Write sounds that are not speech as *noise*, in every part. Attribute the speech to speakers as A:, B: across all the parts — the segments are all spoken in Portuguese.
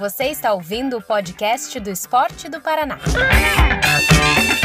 A: Você está ouvindo o podcast do Esporte do Paraná.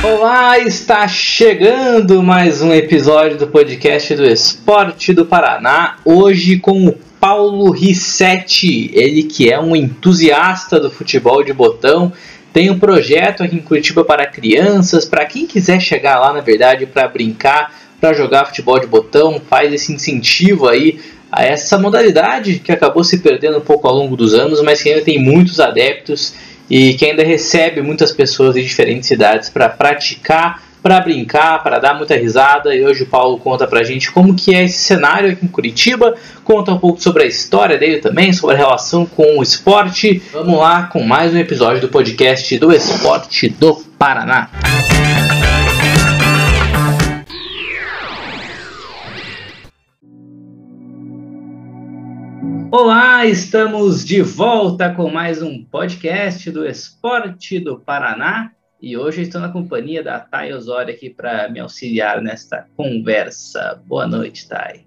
B: Olá, está chegando mais um episódio do podcast do Esporte do Paraná. Hoje com o Paulo Rissetti, ele que é um entusiasta do futebol de botão. Tem um projeto aqui em Curitiba para crianças, para quem quiser chegar lá, na verdade, para brincar, para jogar futebol de botão, faz esse incentivo aí a essa modalidade que acabou se perdendo um pouco ao longo dos anos, mas que ainda tem muitos adeptos e que ainda recebe muitas pessoas de diferentes cidades para praticar, para brincar, para dar muita risada. E hoje o Paulo conta pra gente como que é esse cenário aqui em Curitiba, conta um pouco sobre a história dele também, sobre a relação com o esporte. Vamos lá com mais um episódio do podcast do Esporte do Paraná. Olá, estamos de volta com mais um podcast do Esporte do Paraná e hoje estou na companhia da Thay Osório aqui para me auxiliar nesta conversa. Boa noite, Thay.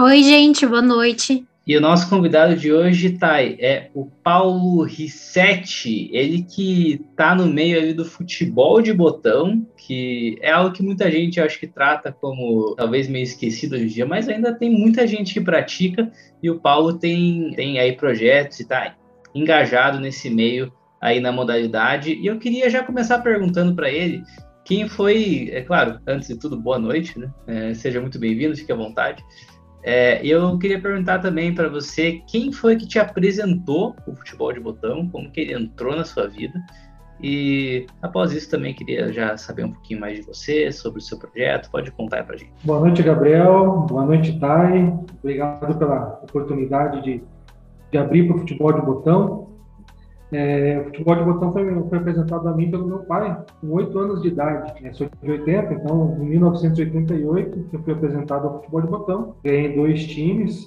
C: Oi, gente, boa noite.
B: E o nosso convidado de hoje, Thay, é o Paulo Rissetti, ele que está no meio ali do futebol de botão, que é algo que muita gente acho que trata como talvez meio esquecido hoje em dia, mas ainda tem muita gente que pratica, e o Paulo tem, tem aí projetos e está engajado nesse meio aí na modalidade. E eu queria já começar perguntando para ele quem foi, é claro, antes de tudo, boa noite, né? É, seja muito bem-vindo, fique à vontade. É, eu queria perguntar também para você quem foi que te apresentou o futebol de botão, como que ele entrou na sua vida. E após isso também queria já saber um pouquinho mais de você, sobre o seu projeto. Pode contar para a gente.
D: Boa noite, Gabriel. Boa noite, Thay. Obrigado pela oportunidade de, de abrir para o futebol de botão. É, o futebol de botão foi, foi, apresentado a mim pelo meu pai, com 8 anos de idade. Né? Sou de 80, então em 1988 eu fui apresentado ao futebol de botão. Ganhei dois times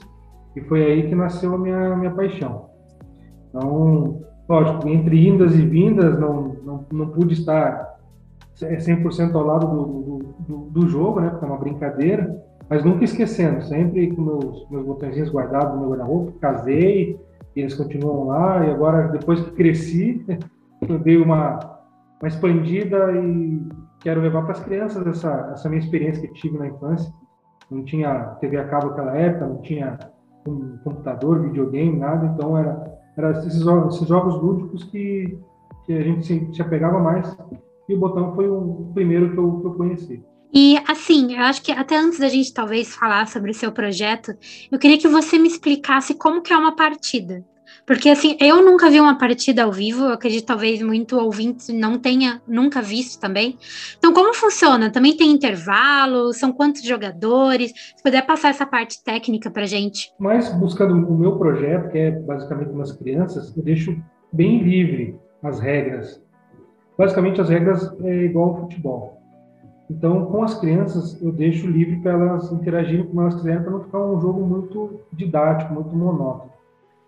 D: e foi aí que nasceu a minha, minha paixão. Então, lógico, entre indas e vindas, não, não, não pude estar 100% ao lado do, do, do, jogo, né? Porque é uma brincadeira, mas nunca esquecendo, sempre com meus, meus botõezinhos guardados no meu guarda-roupa, casei, e eles continuam lá. E agora, depois que cresci, *laughs* eu dei uma, uma expandida e quero levar para as crianças essa, essa minha experiência que tive na infância. Não tinha TV a cabo naquela época, não tinha um computador, videogame, nada. Então, era, era esses, jogos, esses jogos lúdicos que, que a gente se, se apegava mais. E o botão foi o primeiro que eu, que eu conheci.
C: E assim, eu acho que até antes da gente talvez falar sobre o seu projeto, eu queria que você me explicasse como que é uma partida. Porque assim, eu nunca vi uma partida ao vivo, eu acredito talvez muito ouvinte não tenha nunca visto também. Então, como funciona? Também tem intervalo? São quantos jogadores? Se puder passar essa parte técnica pra gente.
D: Mas buscando o meu projeto, que é basicamente umas crianças, eu deixo bem livre as regras. Basicamente as regras é igual ao futebol. Então, com as crianças, eu deixo livre para elas interagirem como elas quiserem, para não ficar um jogo muito didático, muito monótono.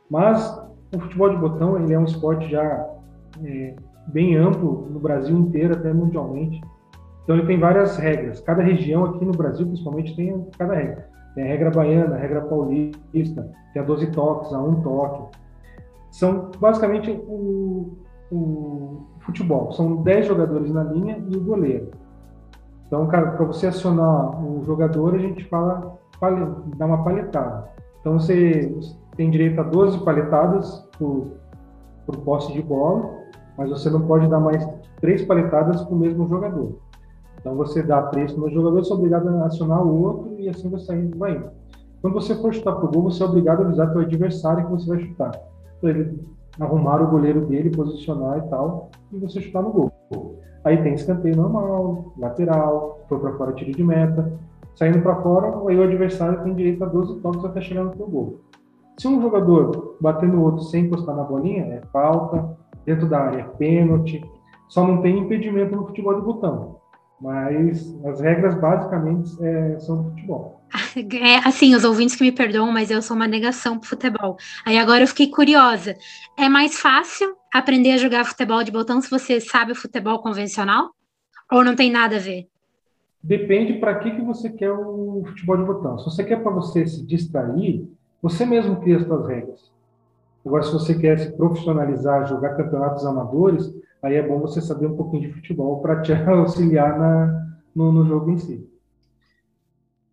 D: Mas o futebol de botão ele é um esporte já é, bem amplo no Brasil inteiro, até mundialmente. Então ele tem várias regras. Cada região aqui no Brasil, principalmente, tem cada regra. Tem a regra baiana, a regra paulista, tem a 12 toques, a 1 toque. São basicamente o, o futebol. São 10 jogadores na linha e o goleiro. Então, para você acionar o jogador, a gente fala, dá uma paletada. Então, você tem direito a 12 paletadas por, por posse de bola, mas você não pode dar mais três paletadas para o mesmo jogador. Então, você dá três para o jogador, você é obrigado a acionar o outro e assim você vai indo. Quando você for chutar o gol, você é obrigado a avisar seu adversário que você vai chutar. Para ele arrumar o goleiro dele, posicionar e tal, e você chutar no gol. Aí tem escanteio normal, lateral, for para fora, tiro de meta. Saindo para fora, aí o adversário tem direito a 12 toques até chegar no seu gol. Se um jogador bater no outro sem encostar na bolinha, é falta. Dentro da área, é pênalti. Só não tem impedimento no futebol de botão. Mas as regras basicamente é, são futebol. *laughs*
C: É, assim, os ouvintes que me perdoam, mas eu sou uma negação pro futebol. Aí agora eu fiquei curiosa. É mais fácil aprender a jogar futebol de botão se você sabe o futebol convencional? Ou não tem nada a ver?
D: Depende para que, que você quer o futebol de botão. Se você quer para você se distrair, você mesmo cria as suas regras. Agora, se você quer se profissionalizar, jogar campeonatos amadores, aí é bom você saber um pouquinho de futebol para te *laughs* auxiliar na, no, no jogo em si.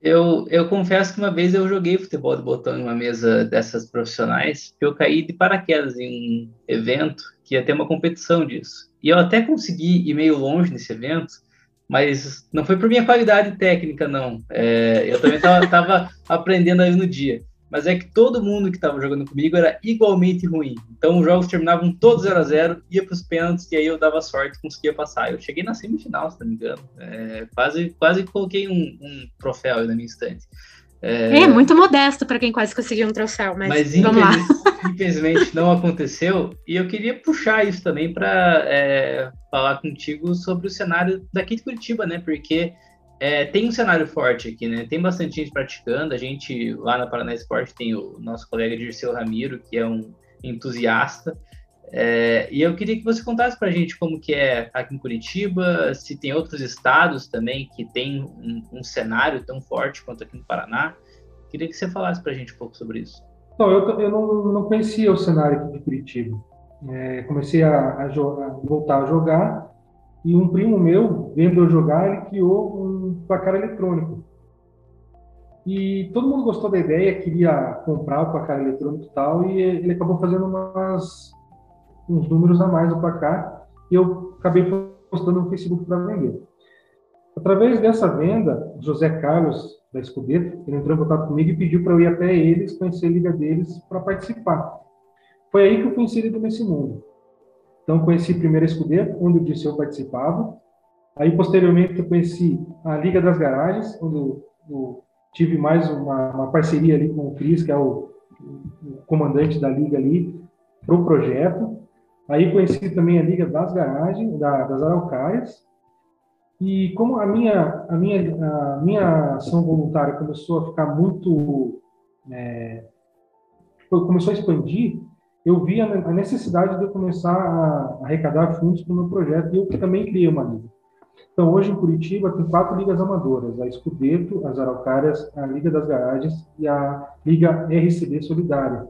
B: Eu, eu confesso que uma vez eu joguei futebol de botão em uma mesa dessas profissionais, que eu caí de paraquedas em um evento que ia ter uma competição disso. E eu até consegui ir meio longe nesse evento, mas não foi por minha qualidade técnica, não. É, eu também estava *laughs* aprendendo aí no dia mas é que todo mundo que estava jogando comigo era igualmente ruim. Então os jogos terminavam todos 0 a 0 ia para os pênaltis e aí eu dava sorte e conseguia passar. Eu cheguei na semifinal, se não me engano. É, quase, quase coloquei um, um troféu aí na minha estante.
C: É, é muito modesto para quem quase conseguiu um troféu, mas, mas vamos lá.
B: Infelizmente não aconteceu. E eu queria puxar isso também para é, falar contigo sobre o cenário daqui de Curitiba, né? Porque é, tem um cenário forte aqui, né? Tem bastante gente praticando. A gente, lá na Paraná Esporte, tem o nosso colega Dirceu Ramiro, que é um entusiasta. É, e eu queria que você contasse para a gente como que é aqui em Curitiba, se tem outros estados também que tem um, um cenário tão forte quanto aqui no Paraná. Queria que você falasse para a gente um pouco sobre isso.
D: Não, eu, eu não, não conhecia o cenário aqui de Curitiba. É, comecei a, a, a, voltar a jogar e um primo meu, vendo eu jogar, ele criou um placar eletrônico. E todo mundo gostou da ideia, queria comprar o placar eletrônico e tal, e ele acabou fazendo umas, uns números a mais no placar, e eu acabei postando no Facebook para vender. Através dessa venda, José Carlos, da Escudeto, ele entrou em contato comigo e pediu para eu ir até eles, conhecer a liga deles, para participar. Foi aí que eu fui inserido nesse mundo. Então, conheci primeiro a Escudeiro, onde o Dirceu participava. Aí, posteriormente, eu conheci a Liga das Garagens, onde eu tive mais uma, uma, parceria ali com o Cris, que é o, o comandante da liga ali, para o projeto. Aí conheci também a Liga das Garagens, da, das Araucárias. E como a minha, a, minha, a minha ação voluntária começou a ficar muito... É, começou a expandir, eu vi a necessidade de eu começar a arrecadar fundos para o meu projeto e eu também criei uma liga. Então, hoje em Curitiba tem quatro ligas amadoras: a Escudeto, as Araucárias, a Liga das Garagens e a Liga RCD Solidária.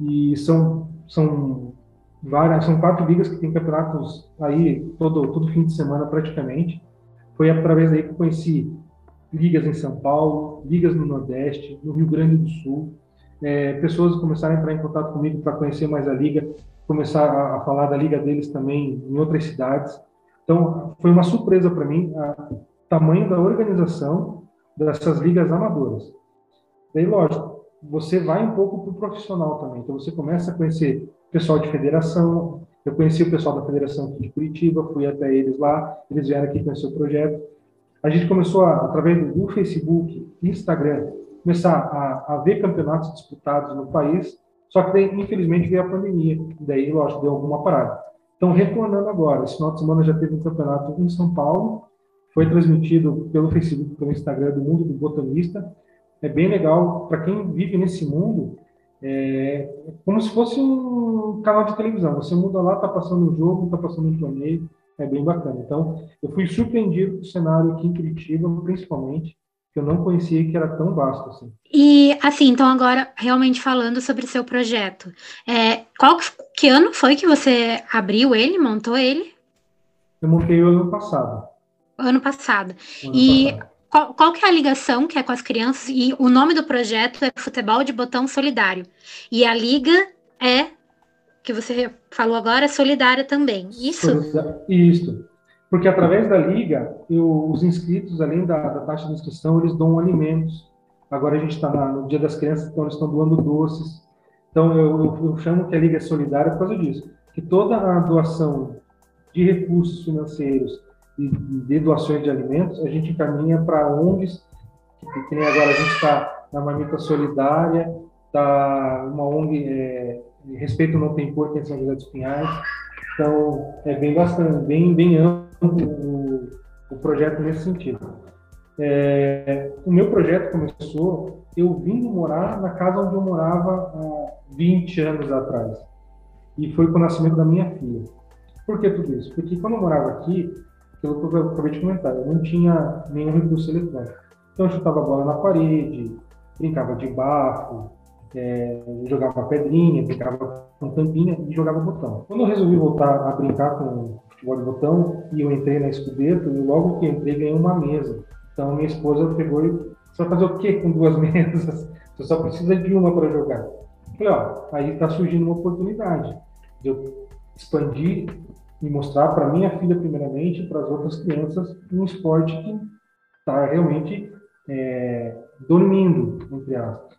D: E são, são várias, são quatro ligas que têm campeonatos aí todo, todo fim de semana praticamente. Foi através daí que eu conheci ligas em São Paulo, ligas no Nordeste, no Rio Grande do Sul, é, pessoas começaram a entrar em contato comigo para conhecer mais a liga, começar a, a, falar da liga deles também em outras cidades. Então, foi uma surpresa para mim o tamanho da organização dessas ligas amadoras. Daí, lógico, você vai um pouco para o profissional também. Então, você começa a conhecer pessoal de federação. Eu conheci o pessoal da federação aqui de Curitiba, fui até eles lá, eles vieram aqui conhecer o projeto. A gente começou, a, através do Facebook, Instagram, começar a, a ver campeonatos disputados no país, só que daí, infelizmente, veio a pandemia, daí, lógico, deu alguma parada. Então, retornando agora, esse final de semana já teve um campeonato em São Paulo, foi transmitido pelo Facebook, pelo Instagram do Mundo do Botanista. É bem legal, para quem vive nesse mundo, é como se fosse um canal de televisão. Você muda lá, está passando um jogo, está passando um torneio, é bem bacana. Então, eu fui surpreendido com o cenário aqui em Curitiba, principalmente, que eu não conhecia que era tão vasto assim.
C: E assim, então agora realmente falando sobre o seu projeto, é, qual que ano foi que você abriu ele, montou ele?
D: Eu montei o ano passado.
C: Ano passado. Ano e passado. Qual, qual que é a ligação que é com as crianças? E o nome do projeto é Futebol de Botão Solidário. E a liga é que você falou agora, é solidária também. Isso?
D: Isso. Porque através da liga, eu, os inscritos, além da, da, taxa de inscrição, eles doam alimentos. Agora a gente está no Dia das Crianças, então eles estão doando doces. Então eu, eu, eu, chamo que a liga é solidária por causa disso, que toda a doação de recursos financeiros e de doações de alimentos a gente encaminha para ONGs, que, que nem agora a gente está na Marmita Solidária, está uma ONG é, Respeito Não Tem que é em São José dos Pinhais. Então é bem bastante, bem, bem amplo o, o projeto nesse sentido. É, o meu projeto começou eu vindo morar na casa onde eu morava há 20 anos atrás. E foi com o nascimento da minha filha. Por que tudo isso? Porque quando eu morava aqui, pelo que eu acabei de comentar, eu não tinha nenhum recurso eletrônico. Então eu chutava bola na parede, brincava de bafo, é, jogava pedrinha, brincava com tampinha e jogava botão. Quando eu resolvi voltar a brincar com de botão e eu entrei na Escudeto, e logo que entrei ganhei uma mesa. Então minha esposa pegou e você vai fazer o que com duas *laughs* mesas? Você só precisa de uma para jogar. Falei, ó, aí está surgindo uma oportunidade de eu expandir e mostrar para minha filha primeiramente para as outras crianças um esporte que está realmente é, dormindo, entre aspas.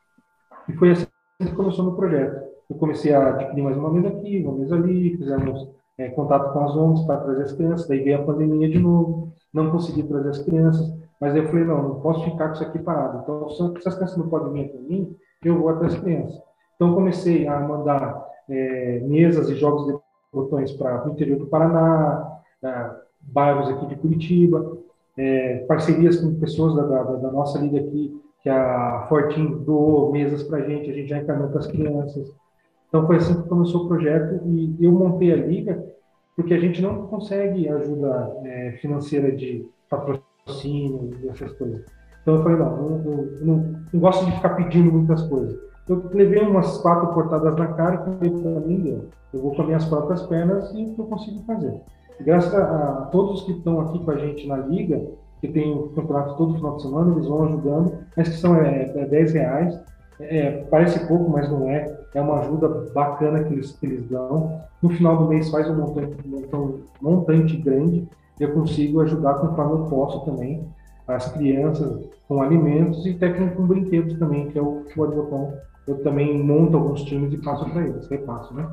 D: E foi assim que começou meu projeto. Eu comecei a adquirir mais uma mesa aqui, uma mesa ali, fizemos é, contato com as ONGs para trazer as crianças, daí veio a pandemia de novo, não consegui trazer as crianças, mas eu falei, não, não posso ficar com isso aqui parado. Então, se as crianças não podem vir até mim, eu vou até as crianças. Então, comecei a mandar é, mesas e jogos de botões para o interior do Paraná, bairros aqui de Curitiba, é, parcerias com pessoas da, da, da, nossa liga aqui, que a Fortin doou mesas para a gente, a gente já encaminhou para as crianças. Então foi assim que começou o projeto e eu montei a liga porque a gente não consegue ajuda é, financeira de patrocínio e essas coisas. Então eu falei, não, não, não gosto de ficar pedindo muitas coisas. Eu levei umas quatro portadas na cara e falei para mim, eu vou com as minhas próprias pernas e eu consigo fazer graças a, a, todos que estão aqui com a gente na liga, que tem o campeonato todo final de semana, eles vão ajudando. A inscrição é, é 10 reais. É, parece pouco, mas não é. É uma ajuda bacana que eles, que eles dão. No final do mês faz um montante, montante grande. Eu consigo ajudar conforme eu posso também as crianças com alimentos e técnico com brinquedos também, que é o futebol de botão. Eu também monto alguns times e passo para eles, repasso, né?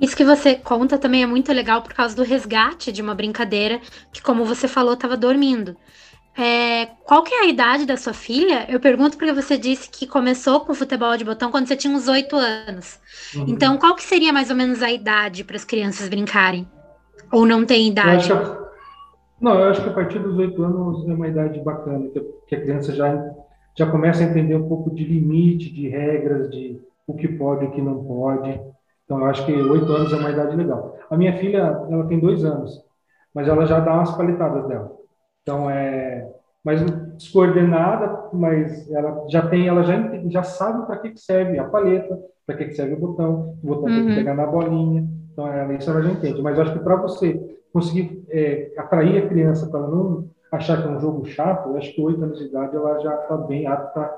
C: Isso que você conta também é muito legal por causa do resgate de uma brincadeira que, como você falou, estava dormindo. É, qual que é a idade da sua filha? Eu pergunto porque você disse que começou com futebol de botão quando você tinha uns oito anos. Uhum. Então, qual que seria mais ou menos a idade para as crianças brincarem? Ou não tem idade?
D: Eu não, eu acho que a partir dos oito anos é uma idade bacana, que a criança já, já começa a entender um pouco de limite, de regras, de o que pode e o que não pode. Então, eu acho que oito anos é uma idade legal. A minha filha, ela tem dois anos, mas ela já dá umas paletadas dela. Então, é mais descoordenada, mas ela já tem, ela já, já sabe para que, que serve a paleta, para que, que serve o botão, o botão uhum. tem que uhum. pegar na bolinha. Então, ela, isso ela já entende. Mas eu acho que para você conseguir é, atrair a criança para não achar que é um jogo chato, eu acho que oito anos de idade ela já está bem apta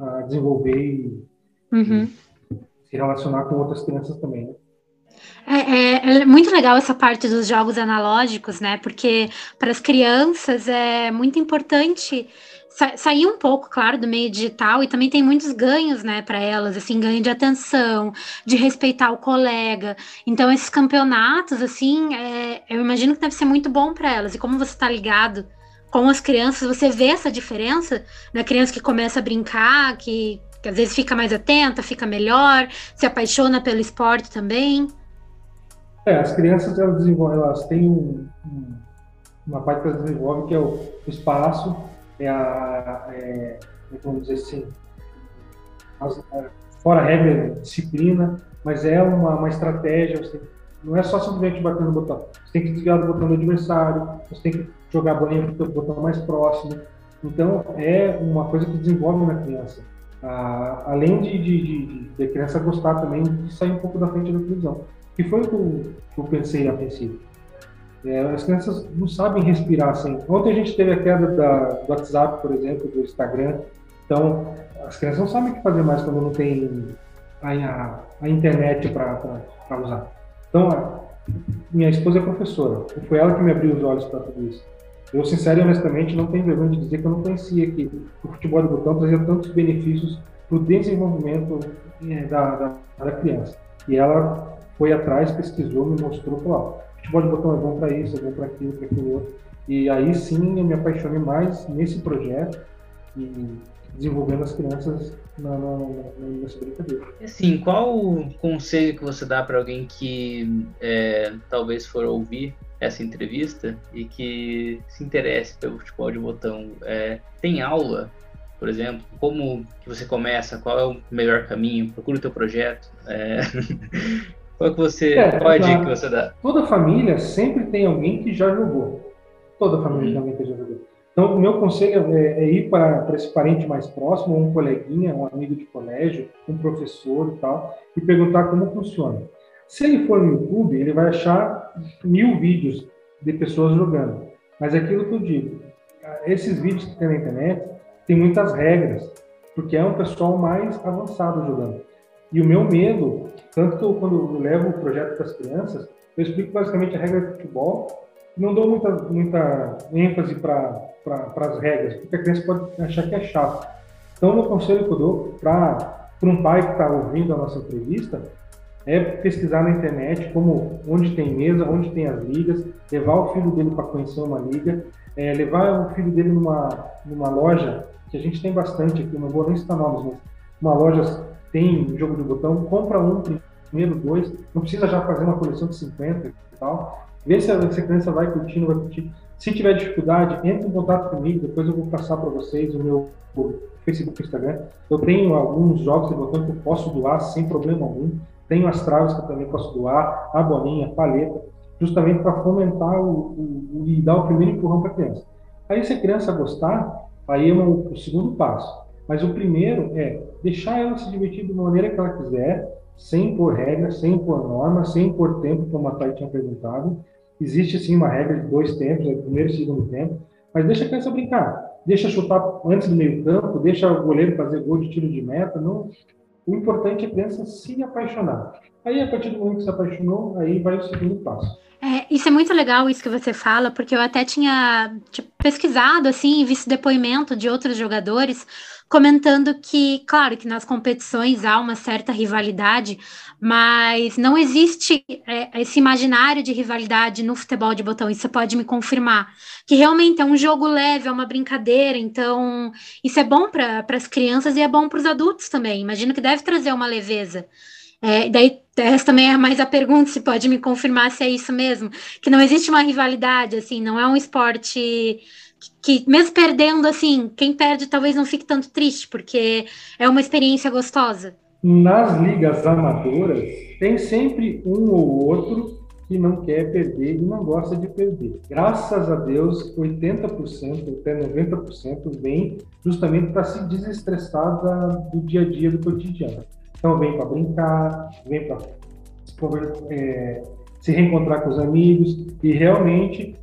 D: a desenvolver e, uhum. e se relacionar com outras crianças também, né?
C: É, é, é, muito legal essa parte dos jogos analógicos, né? Porque para as crianças é muito importante sa sair um pouco, claro, do meio digital e também tem muitos ganhos, né, para elas, assim, ganho de atenção, de respeitar o colega. Então, esses campeonatos, assim, é, eu imagino que deve ser muito bom para elas. E como você está ligado com as crianças, você vê essa diferença da criança que começa a brincar, que que às vezes fica mais atenta, fica melhor, se apaixona pelo esporte também?
D: É, as crianças elas desenvolvem, elas têm um, um, uma parte que elas desenvolvem que é o, espaço, é a, é, vamos dizer assim, as, é, fora a regra, disciplina, mas é uma, uma estratégia, você não é só simplesmente bater no botão, você tem que desviar do botão do adversário, você tem que jogar a bolinha para o botão mais próximo, então é uma coisa que desenvolve na criança. Ah, além de, de, de, de, a criança gostar também de sair um pouco da frente da televisão. Que foi o que eu, pensei a princípio. É, as crianças não sabem respirar assim. Ontem a gente teve a queda da, do WhatsApp, por exemplo, do Instagram. Então, as crianças não sabem o que fazer mais quando não tem a, a, internet para usar. Então, a, minha esposa é professora. Foi ela que me abriu os olhos para tudo isso. Eu, sincero e honestamente, não tenho vergonha de dizer que eu não conhecia que o futebol de botão trazia tantos benefícios para o desenvolvimento é, da, da, da, criança. E ela foi atrás, pesquisou, me mostrou, falou, futebol de botão é bom para isso, é bom para aquilo, para aquilo outro. E aí sim eu me apaixonei mais nesse projeto e desenvolvendo as crianças na, na, na, brincadeira.
B: Assim, qual o conselho que você dá para alguém que é, talvez for ouvir essa entrevista e que se interesse pelo futebol de botão. É, tem aula, por exemplo, como que você começa, qual é o melhor caminho, procura o teu projeto. É... *laughs* qual que você, é, qual é a dica que você dá?
D: Toda família sempre tem alguém que já jogou. Toda família hum. tem alguém que já jogou. Então, o meu conselho é, é ir para, para esse parente mais próximo, um coleguinha, um amigo de colégio, um professor e tal, e perguntar como funciona. Se ele for no YouTube, ele vai achar mil vídeos de pessoas jogando. Mas é aquilo que eu digo, esses vídeos que tem na internet tem muitas regras, porque é um pessoal mais avançado jogando. E o meu medo, tanto que eu, quando eu levo o projeto para as crianças, eu explico basicamente a regra de futebol, não dou muita, muita ênfase para as regras, porque a criança pode achar que é chato. Então, o conselho que eu dou para um pai que está ouvindo a nossa entrevista é pesquisar na internet como onde tem mesa, onde tem as ligas, levar o filho dele para conhecer uma liga, é, levar o filho dele numa, numa loja, que a gente tem bastante aqui, não vou nem citar nomes, mas uma loja tem jogo de botão, compra um primeiro, dois, não precisa já fazer uma coleção de 50 e tal, vê se a, criança vai curtir, não vai curtir. Se tiver dificuldade, entre em contato comigo, depois eu vou passar para vocês o meu Facebook e Instagram. Eu tenho alguns jogos de botão que eu posso doar sem problema algum. Tenho as traves que eu também posso doar, a bolinha, a paleta, justamente para fomentar o, o, o, e dar o primeiro empurrão para a criança. Aí, se a criança gostar, aí é o, o segundo passo. Mas o primeiro é deixar ela se divertir de maneira que ela quiser, sem pôr regras, sem pôr normas, sem pôr tempo, como a Thay tinha perguntado. Existe sim uma regra de dois tempos, é primeiro e segundo tempo, mas deixa a criança brincar. Deixa chutar antes do meio campo, deixa o goleiro fazer gol de tiro de meta. Não, o importante é a criança se apaixonar. Aí, a partir do momento que se apaixonou, aí vai o segundo passo.
C: É, isso é muito legal, isso que você fala, porque eu até tinha tipo, pesquisado, assim, visto depoimento de outros jogadores comentando que, claro, que nas competições há uma certa rivalidade, mas não existe é, esse imaginário de rivalidade no futebol de botão. Isso você pode me confirmar? Que realmente é um jogo leve, é uma brincadeira, então isso é bom para as crianças e é bom para os adultos também. Imagino que deve trazer uma leveza. É, daí, essa também é mais a pergunta, se pode me confirmar se é isso mesmo, que não existe uma rivalidade, assim, não é um esporte que mesmo perdendo, assim, quem perde talvez não fique tanto triste, porque é uma experiência gostosa.
D: Nas ligas amadoras, tem sempre um ou outro que não quer perder e não gosta de perder. Graças a Deus, 80%, até 90% vem justamente para se desestressar da, do dia a dia, do cotidiano. Então, vem para brincar, vem para é, se reencontrar com os amigos e realmente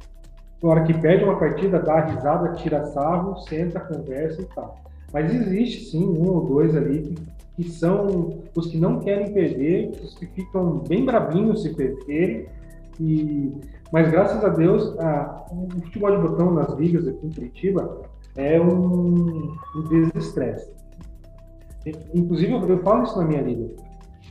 D: na hora que perde uma partida, dá risada, tira sarro, senta, conversa e tal. Mas existe sim um ou dois ali que, que são os que não querem perder, os que ficam bem bravinhos se perderem. E, mas graças a Deus, a, o futebol de botão nas ligas aqui em Curitiba é um, um desestresse. Inclusive, eu, eu falo isso na minha liga.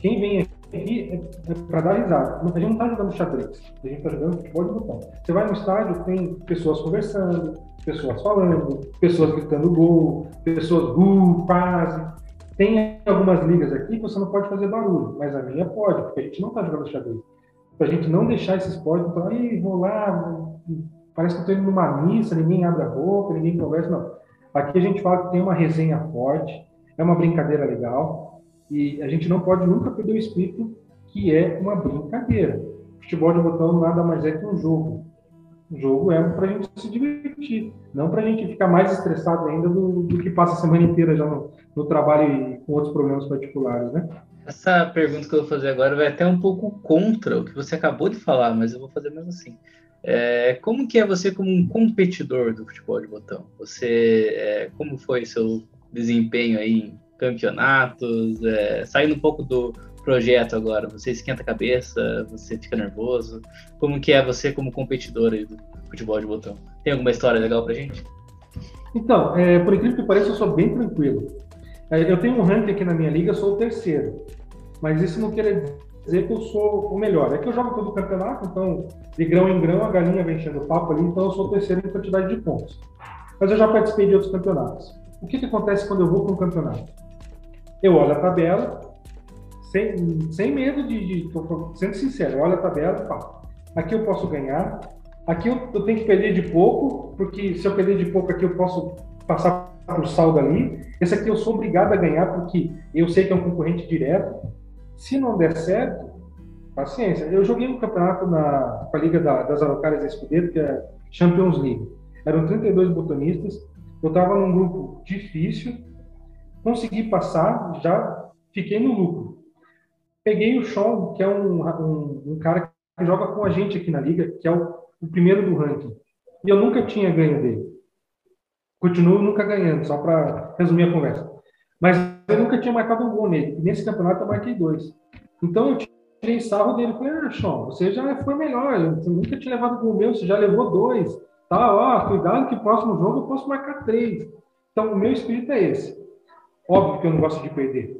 D: Quem vem aqui é, é para dar risada. A gente não está jogando xadrez, a gente está jogando futebol de botão. Você vai no estádio, tem pessoas conversando, pessoas falando, pessoas gritando gol, pessoas uh, quase. Tem algumas ligas aqui que você não pode fazer barulho, mas a minha pode, porque a gente não está jogando xadrez. Para a gente não deixar esse esporte, não falar, vou lá, parece que estou indo numa missa, ninguém abre a boca, ninguém conversa. Não. Aqui a gente fala que tem uma resenha forte, é uma brincadeira legal, e a gente não pode nunca perder o espírito que é uma brincadeira. Futebol de botão nada mais é que um jogo. O jogo é para a gente se divertir, não para a gente ficar mais estressado ainda do, do, que passa a semana inteira já no, no trabalho e com outros problemas particulares, né?
B: Essa pergunta que eu vou fazer agora vai até um pouco contra o que você acabou de falar, mas eu vou fazer mesmo assim. É, como que é você como um competidor do futebol de botão? Você, é, como foi seu desempenho aí campeonatos, é, saindo um pouco do projeto agora, você esquenta a cabeça, você fica nervoso, como que é você como competidor aí do futebol de botão? Tem alguma história legal pra gente?
D: Então, é, por incrível que pareça, eu sou bem tranquilo. É, eu tenho um ranking aqui na minha liga, sou o terceiro, mas isso não quer dizer que eu sou o melhor. É que eu jogo todo o campeonato, então de grão em grão a galinha vem enchendo o papo ali, então eu sou o terceiro em quantidade de pontos. Mas eu já participei de outros campeonatos. O que, que acontece quando eu vou para um campeonato? Eu olho a tabela, sem, sem medo de, de sendo sincero, olho a tabela falo, aqui eu posso ganhar, aqui eu, eu, tenho que perder de pouco, porque se eu perder de pouco aqui eu posso passar por saldo ali, esse aqui eu sou obrigado a ganhar porque eu sei que é um concorrente direto, se não der certo, paciência. Eu joguei um campeonato na, com a Liga da, das Araucárias da Escudeiro, que é Champions League. Eram 32 botonistas, eu estava num grupo difícil, consegui passar, já fiquei no lucro. Peguei o Sean, que é um, um, um cara que joga com a gente aqui na liga, que é o, o primeiro do ranking. E eu nunca tinha ganho dele. Continuo nunca ganhando, só para resumir a conversa. Mas eu nunca tinha marcado um gol nele. nesse campeonato eu marquei dois. Então eu tirei sarro dele. Falei, ah, Sean, você já foi melhor. Você nunca tinha levado gol meu, você já levou dois. Tá, ó, cuidado que próximo jogo eu posso marcar três. Então o meu espírito é esse. Óbvio que eu não gosto de perder.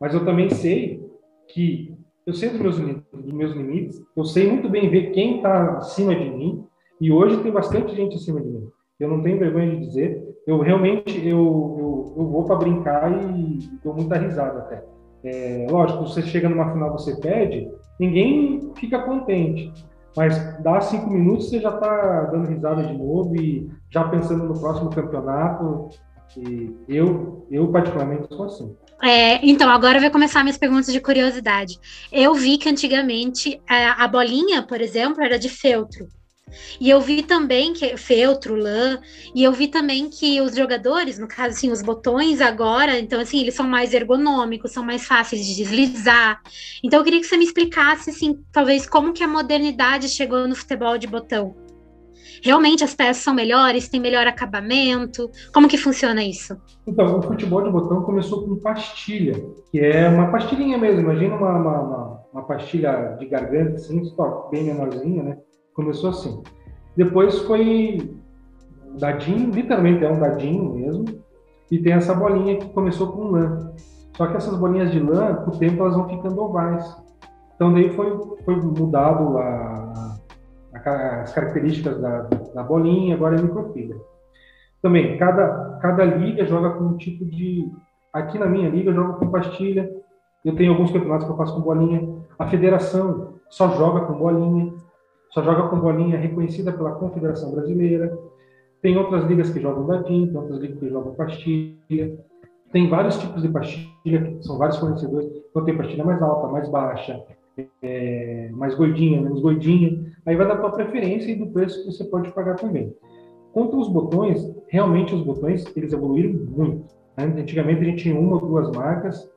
D: Mas eu também sei que eu sei dos meus, dos meus limites, eu sei muito bem ver quem está acima de mim, e hoje tem bastante gente acima de mim. Eu não tenho vergonha de dizer, eu realmente eu, eu, eu vou para brincar e dou muita risada até. É, lógico, você chega numa final, você perde, ninguém fica contente. Mas dá cinco minutos, você já está dando risada de novo e já pensando no próximo campeonato. E eu, eu particularmente, sou assim.
C: É, então, agora vai começar minhas perguntas de curiosidade. Eu vi que antigamente a, a bolinha, por exemplo, era de feltro. E eu vi também que feltro, lã, e eu vi também que os jogadores, no caso assim, os botões agora, então assim, eles são mais ergonômicos, são mais fáceis de deslizar. Então eu queria que você me explicasse assim, talvez como que a modernidade chegou no futebol de botão. Realmente as peças são melhores, tem melhor acabamento? Como que funciona isso?
D: Então, o futebol de botão começou com pastilha, que é uma pastilhinha mesmo. Imagina uma, uma, uma pastilha de garganta, assim, só bem menorzinha, né? Começou assim. Depois foi dadinho, literalmente é um dadinho mesmo, e tem essa bolinha que começou com lã. Só que essas bolinhas de lã, com o tempo, elas vão ficando ovais. Então daí foi, foi mudado a, a, as características da, da bolinha, agora é microfibra. Também, cada, cada liga joga com um tipo de... Aqui na minha liga eu jogo com pastilha, eu tenho alguns campeonatos que eu faço com bolinha. A federação só joga com bolinha só joga com bolinha reconhecida pela Confederação Brasileira. Tem outras ligas que jogam dadinho, tem outras ligas que jogam pastilha. Tem vários tipos de pastilha, são vários fornecedores. Então tem pastilha mais alta, mais baixa, é, mais gordinha, menos gordinha. Aí vai da tua preferência e do preço que você pode pagar também. Quanto aos botões, realmente os botões eles evoluíram muito. Antigamente a gente tinha uma ou duas marcas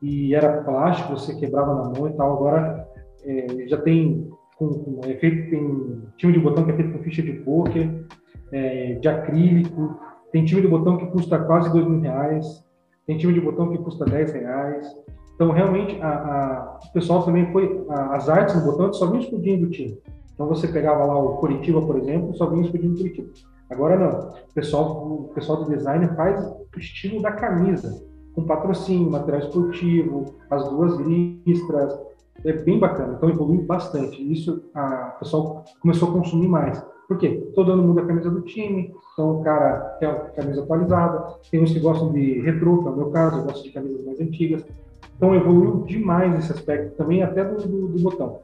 D: e era plástico, você quebrava na mão e tal. Agora é, já tem com, com é tem time de botão que é feito com ficha de poker, é, de acrílico, tem time de botão que custa quase dois mil reais, tem time de botão que custa 10 reais. Então, realmente, a, a, o pessoal também foi. A, as artes no botão só vinha escudinho do time. Então, você pegava lá o Curitiba, por exemplo, só vinha escudinho do Curitiba. Agora, não. O pessoal, o pessoal do design faz o estilo da camisa, com patrocínio, material esportivo, as duas listras, é bem bacana. Então evoluiu bastante. Isso a, o pessoal começou a consumir mais. Por quê? Todo muda a camisa do time, então o cara quer a camisa atualizada. Tem uns que gostam de retrô, que é o meu caso, eu gosto de camisas mais antigas. Então evoluiu demais esse aspecto também, até do, do, do botão.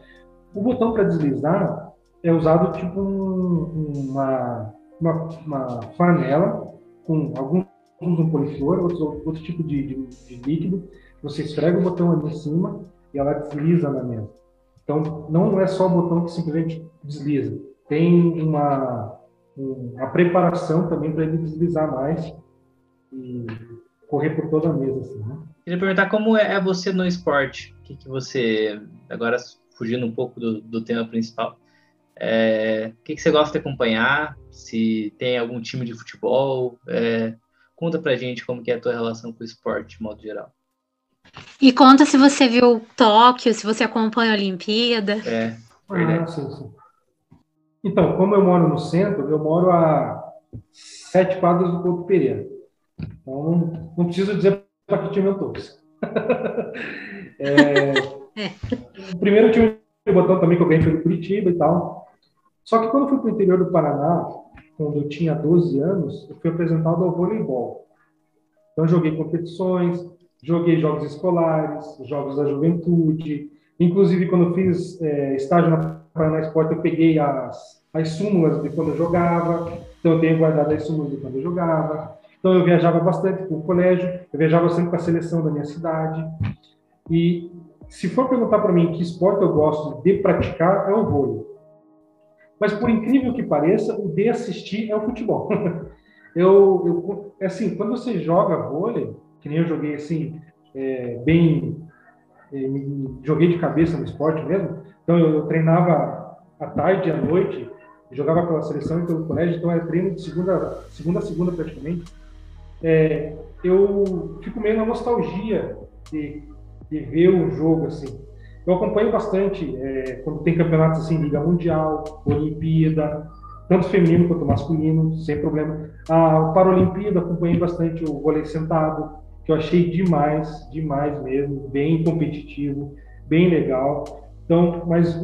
D: O botão para deslizar é usado tipo um, uma, uma, uma panela com alguns usam poliflor, outros outro tipo de, de, de líquido. Você esfrega o botão ali em cima e ela desliza na mesa. Então, não é só o botão que simplesmente desliza. Tem uma, uma preparação também para ele deslizar mais e correr por toda a mesa. Assim, né?
B: Queria perguntar como é você no esporte. O que, que você, agora fugindo um pouco do, do tema principal, é, o que, que você gosta de acompanhar? Se tem algum time de futebol? É, conta pra gente como que é a tua relação com o esporte, de modo geral.
C: E conta se você viu Tóquio, se você acompanha a Olimpíada.
B: É,
D: verdade. Ah, sim, sim. Então, como eu moro no centro, eu moro a sete quadras do Couto Pereira. Então, não, não preciso dizer para que time eu torço. *laughs* é, é. O primeiro time de botão também que eu ganhei foi do Curitiba e tal. Só que quando eu fui para o interior do Paraná, quando eu tinha 12 anos, eu fui apresentado ao voleibol. Então, joguei competições, joguei jogos escolares, jogos da juventude. Inclusive, quando fiz é, estágio na Paraná Esporte, eu peguei as, as súmulas de quando eu jogava. Então, eu tenho guardado as súmulas de quando eu jogava. Então, eu viajava bastante para o colégio, eu viajava sempre com a seleção da minha cidade. E se for perguntar para mim que esporte eu gosto de praticar, é o vôlei. Mas por incrível que pareça, o de assistir é o futebol. *laughs* eu, eu, assim, quando você joga vôlei, que nem eu joguei assim, é, bem, é, joguei de cabeça no esporte mesmo. Então eu, eu treinava à tarde e à noite, jogava pela seleção e pelo colégio, então era treino de segunda, segunda a segunda praticamente. É, eu fico meio na nostalgia de, de ver o jogo assim. Eu acompanho bastante é, quando tem campeonatos assim, Liga Mundial, Olimpíada, tanto feminino quanto masculino, sem problema. A Paralimpíada acompanhei bastante o vôlei sentado, que eu achei demais, demais mesmo, bem competitivo, bem legal. Então, mas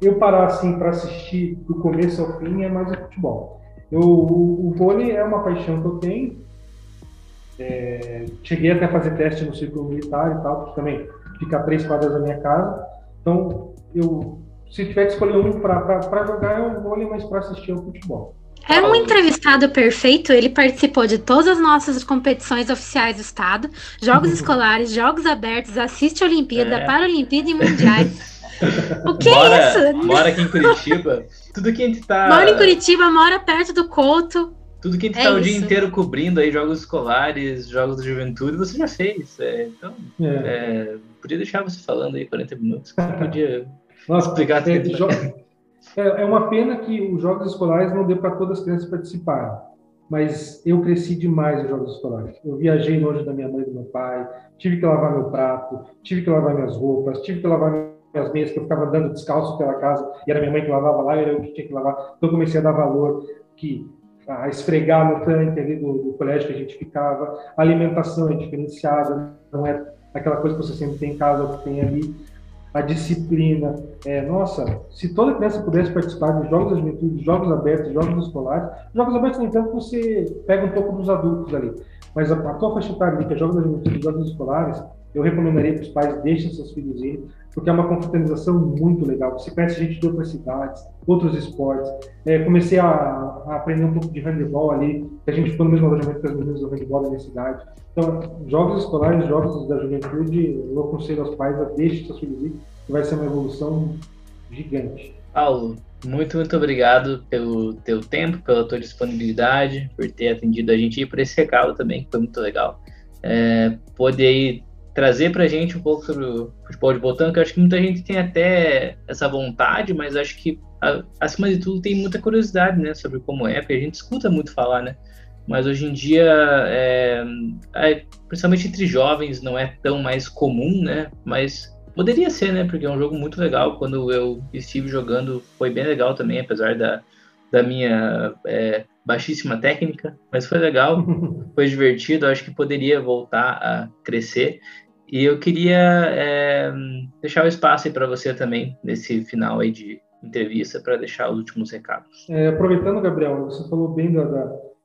D: eu parar assim para assistir do começo ao fim é mais o futebol. Eu, o, o vôlei é uma paixão que eu tenho. É, cheguei até a fazer teste no círculo militar e tal, porque também fica a três quadras da minha casa. Então, eu, se tiver que escolher um para jogar, é o vôlei, mas para assistir é o futebol.
C: É um entrevistado perfeito, ele participou de todas as nossas competições oficiais do Estado, jogos *laughs* escolares, jogos abertos, assiste a Olimpíada, é. Paralimpíada e Mundiais. O que
B: mora,
C: é isso?
B: Mora aqui em Curitiba. Tudo que a gente tá.
C: Mora em Curitiba, mora perto do Couto.
B: Tudo que a gente é tá o dia inteiro cobrindo aí, jogos escolares, jogos da juventude, você já fez. É, então, é. É, podia deixar você falando aí 40 minutos. Podia
D: Nossa, explicar é, *laughs* é, é uma pena que os jogos escolares não dê para todas as crianças participarem. Mas eu cresci demais nos jogos escolares. Eu viajei longe da minha mãe e do meu pai, tive que lavar meu prato, tive que lavar minhas roupas, tive que lavar minhas meias, que eu ficava andando descalço pela casa, e era minha mãe que lavava lá, era eu que tinha que lavar. Então eu comecei a dar valor que a esfregar no tanque ali do, do colégio que a gente ficava. A alimentação é diferenciada, não é aquela coisa que você sempre tem em casa ou que tem ali a disciplina. É, nossa, se toda criança pudesse participar de jogos da juventude, jogos abertos, jogos escolares, jogos abertos, no entanto, você pega um pouco dos adultos ali. Mas a, a tua faixa etária que é jogos da juventude, jogos escolares, eu recomendaria que os pais deixem seus filhos ir, porque é uma confraternização muito legal. Você conhece gente de outras cidades, outros esportes. É, comecei a, a, aprender um pouco de handebol ali, a gente ficou no mesmo alojamento que as meninas do handebol da minha cidade. Então, jogos escolares, jogos da juventude, eu aconselho aos pais a deixem seus filhos ir, que vai ser uma evolução gigante.
B: Paulo, muito, muito obrigado pelo teu tempo, pela tua disponibilidade, por ter atendido a gente e por esse recado também, que foi muito legal. É, poder trazer para a gente um pouco sobre o futebol de botão, que eu acho que muita gente tem até essa vontade, mas acho que, acima de tudo, tem muita curiosidade, né, sobre como é, porque a gente escuta muito falar, né, mas hoje em dia, é, é, principalmente entre jovens, não é tão mais comum, né, mas poderia ser, né, porque é um jogo muito legal, quando eu estive jogando foi bem legal também, apesar da, da minha é, baixíssima técnica, mas foi legal, *laughs* foi divertido, acho que poderia voltar a crescer. E eu queria é, deixar o espaço aí para você também, nesse final aí de entrevista, para deixar os últimos recados.
D: É, aproveitando, Gabriel, você falou bem da, da...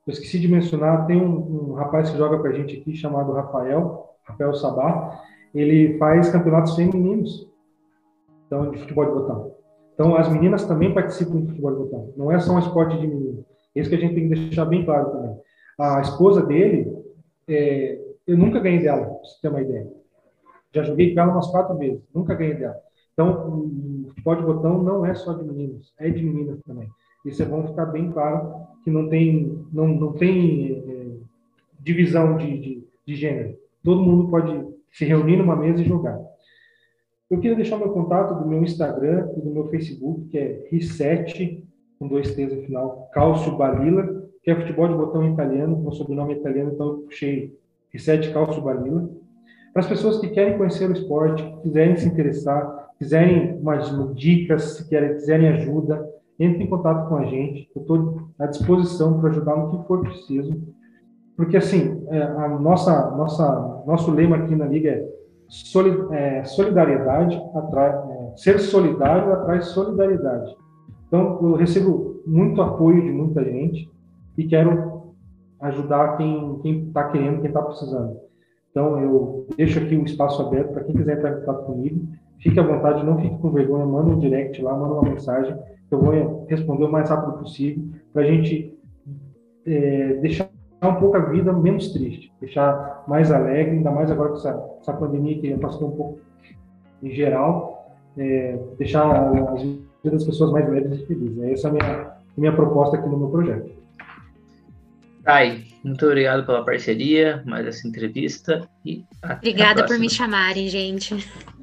D: Eu esqueci de mencionar, tem um, um rapaz que joga com a gente aqui, chamado Rafael, Rafael Sabá. Ele faz campeonatos femininos, então, de futebol de botão. Então, as meninas também participam de futebol de botão. Não é só um esporte de menino. É isso que a gente tem que deixar bem claro também. A esposa dele, é, eu nunca ganhei dela, pra você ter uma ideia. Já joguei com ela umas quatro vezes, nunca ganhei dela. Então, o futebol de botão não é só de meninos, é de meninas também. Isso é bom ficar bem claro que não tem, não, não tem é, divisão de, de, de gênero. Todo mundo pode se reunir numa mesa e jogar. Eu queria deixar meu contato do meu Instagram e do meu Facebook, que é Reset, com dois T's no final, Cálcio Balila, que é futebol de botão italiano, meu sobrenome é italiano, então eu puxei Reset Cálcio Balila. Para as pessoas que querem conhecer o esporte, quiserem se interessar, quiserem umas dicas, se querem, quiserem ajuda, entre em contato com a gente. Eu estou à disposição para ajudar no que for preciso. Porque, assim, é, a nossa, nossa, nosso lema aqui na Liga é, é solidariedade atrai, é, ser solidário atrai solidariedade. Então, eu recebo muito apoio de muita gente e quero ajudar quem está querendo, quem está precisando. Então, eu deixo aqui o espaço aberto para quem quiser entrar em contato comigo. Fique à vontade, não fique com vergonha, manda um direct lá, manda uma mensagem, que eu vou responder o mais rápido possível, para a gente é, deixar um pouco a vida menos triste, deixar mais alegre, ainda mais agora com essa, essa pandemia que passou um pouco em geral, é, deixar as das pessoas mais leves e felizes. Essa é a minha, minha proposta aqui no meu projeto.
B: Ai, muito obrigado pela parceria, mais essa entrevista e
C: Obrigada por me chamarem, gente.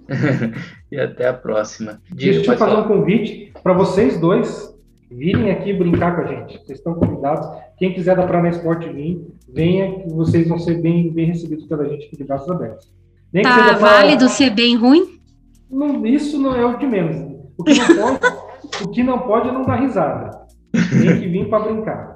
C: *laughs*
B: e até a próxima.
D: Diga, Deixa eu fazer um convite para vocês dois virem aqui brincar com a gente. Vocês estão convidados. Quem quiser da Prana Esporte vir, venha, que vocês vão ser bem, bem recebidos pela gente aqui de braços abertos.
C: Nem tá válido pra... ser bem ruim?
D: Não, isso não é o de menos. O que não pode, *laughs* o que não pode é não dar risada. Tem que vir para brincar.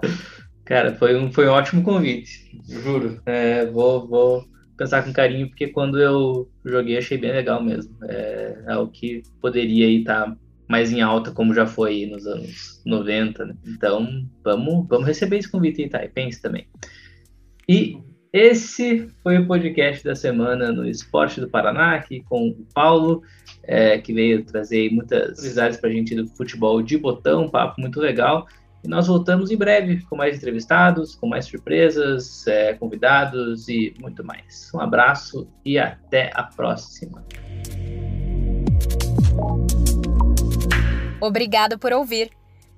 B: Cara, foi um, foi um ótimo convite, juro. É, vou, vou pensar com carinho, porque quando eu joguei achei bem legal mesmo. É, é o que poderia estar tá mais em alta, como já foi nos anos 90. Né? Então, vamos, vamos receber esse convite aí, tá? E pense também. E esse foi o podcast da semana no Esporte do Paraná, aqui com o Paulo, é, que veio trazer muitas novidades para a gente do futebol de botão, um papo muito legal. E nós voltamos em breve com mais entrevistados, com mais surpresas, é, convidados e muito mais. Um abraço e até a próxima.
A: Obrigado por ouvir.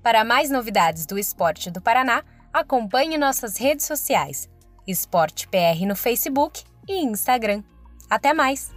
A: Para mais novidades do esporte do Paraná, acompanhe nossas redes sociais: Esporte PR no Facebook e Instagram. Até mais!